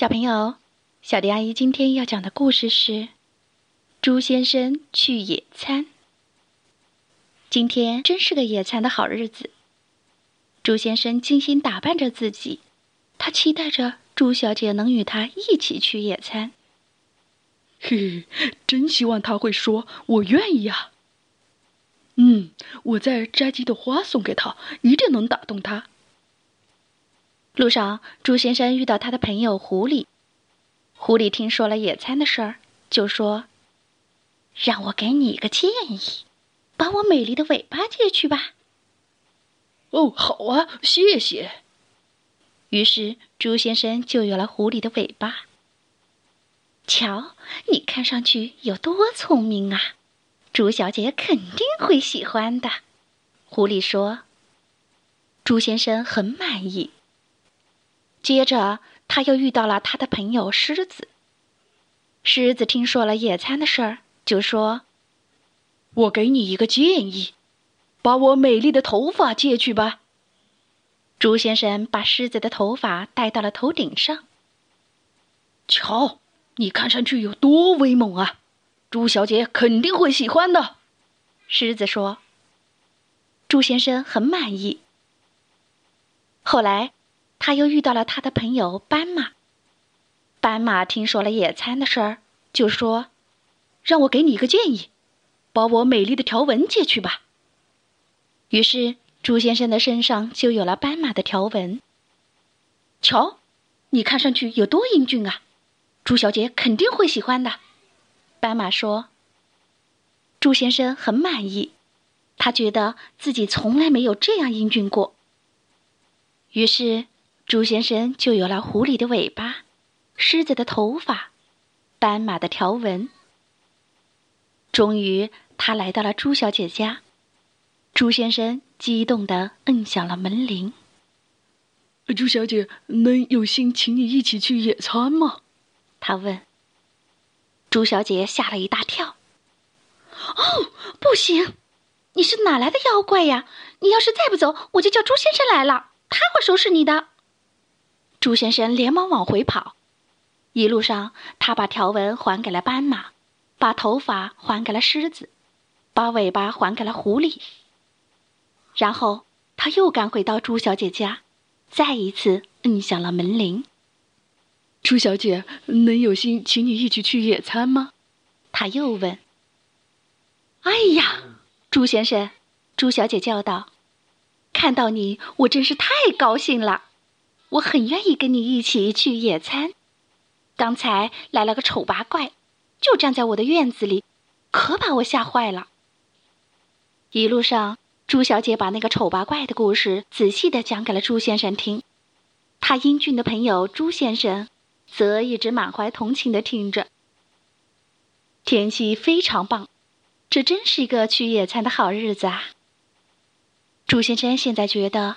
小朋友，小迪阿姨今天要讲的故事是《猪先生去野餐》。今天真是个野餐的好日子。猪先生精心打扮着自己，他期待着猪小姐能与他一起去野餐。嘿嘿，真希望他会说“我愿意啊”。嗯，我再摘几朵花送给他，一定能打动他。路上，猪先生遇到他的朋友狐狸。狐狸听说了野餐的事儿，就说：“让我给你一个建议，把我美丽的尾巴借去吧。”哦，好啊，谢谢。于是，猪先生就有了狐狸的尾巴。瞧，你看上去有多聪明啊！猪小姐肯定会喜欢的。狐狸说：“猪先生很满意。”接着，他又遇到了他的朋友狮子。狮子听说了野餐的事儿，就说：“我给你一个建议，把我美丽的头发借去吧。”猪先生把狮子的头发戴到了头顶上。瞧，你看上去有多威猛啊！猪小姐肯定会喜欢的。狮子说：“猪先生很满意。”后来。他又遇到了他的朋友斑马。斑马听说了野餐的事儿，就说：“让我给你一个建议，把我美丽的条纹借去吧。”于是，猪先生的身上就有了斑马的条纹。瞧，你看上去有多英俊啊！猪小姐肯定会喜欢的。斑马说：“猪先生很满意，他觉得自己从来没有这样英俊过。”于是。猪先生就有了狐狸的尾巴、狮子的头发、斑马的条纹。终于，他来到了猪小姐家。猪先生激动地摁响了门铃。猪小姐，能有幸请你一起去野餐吗？他问。猪小姐吓了一大跳。哦，不行！你是哪来的妖怪呀？你要是再不走，我就叫猪先生来了，他会收拾你的。猪先生连忙往回跑，一路上他把条纹还给了斑马，把头发还给了狮子，把尾巴还给了狐狸。然后他又赶回到朱小姐家，再一次摁响了门铃。朱小姐，能有心请你一起去野餐吗？他又问。哎呀，朱先生，朱小姐叫道：“看到你，我真是太高兴了。”我很愿意跟你一起去野餐。刚才来了个丑八怪，就站在我的院子里，可把我吓坏了。一路上，朱小姐把那个丑八怪的故事仔细的讲给了朱先生听。他英俊的朋友朱先生，则一直满怀同情的听着。天气非常棒，这真是一个去野餐的好日子啊！朱先生现在觉得。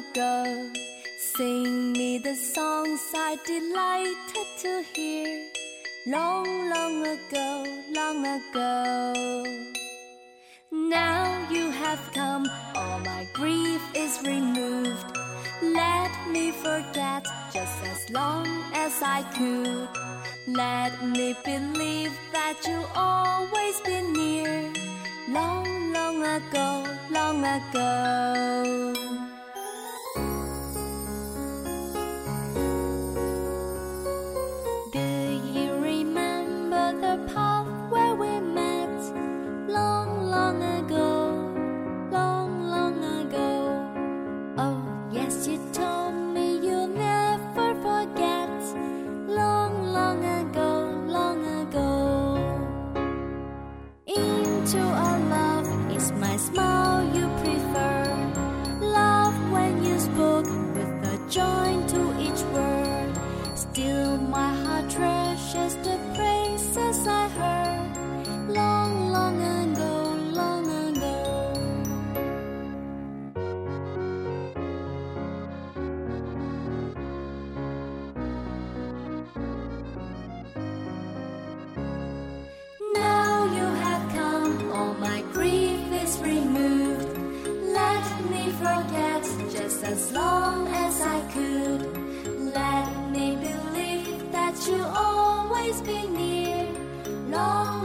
Ago sing me the songs i delighted to hear long long ago long ago now you have come all my grief is removed let me forget just as long as i could let me believe that you'll always be near. Long, long ago, long ago. you always be near. Long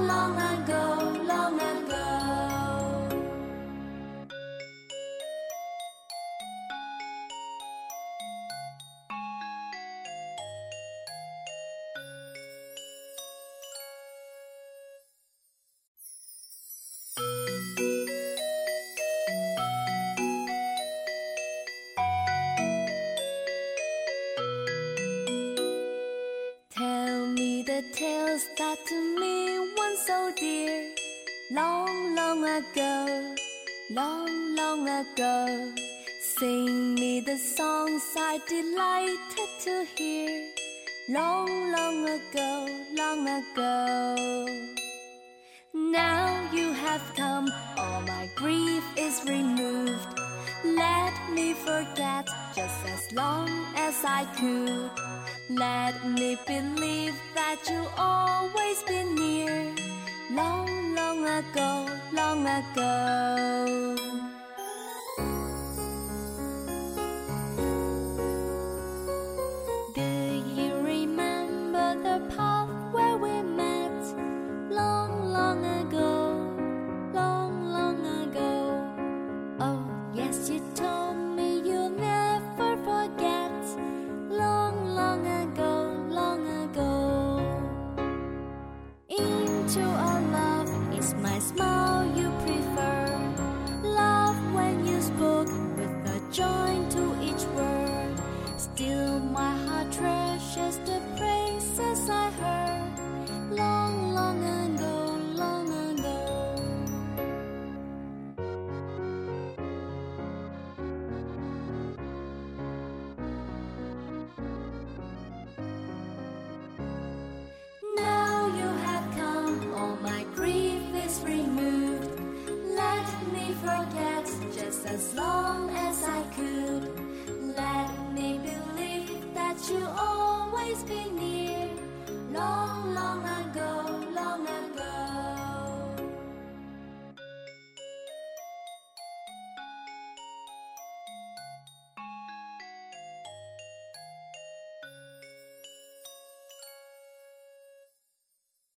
the tales that to me once so dear, long, long ago, long, long ago. Sing me the songs I delighted to hear, long, long ago, long ago. Now you have come, all my grief is removed. Let me forget just as long as I could. Let me believe that you always been near. Long long ago long ago.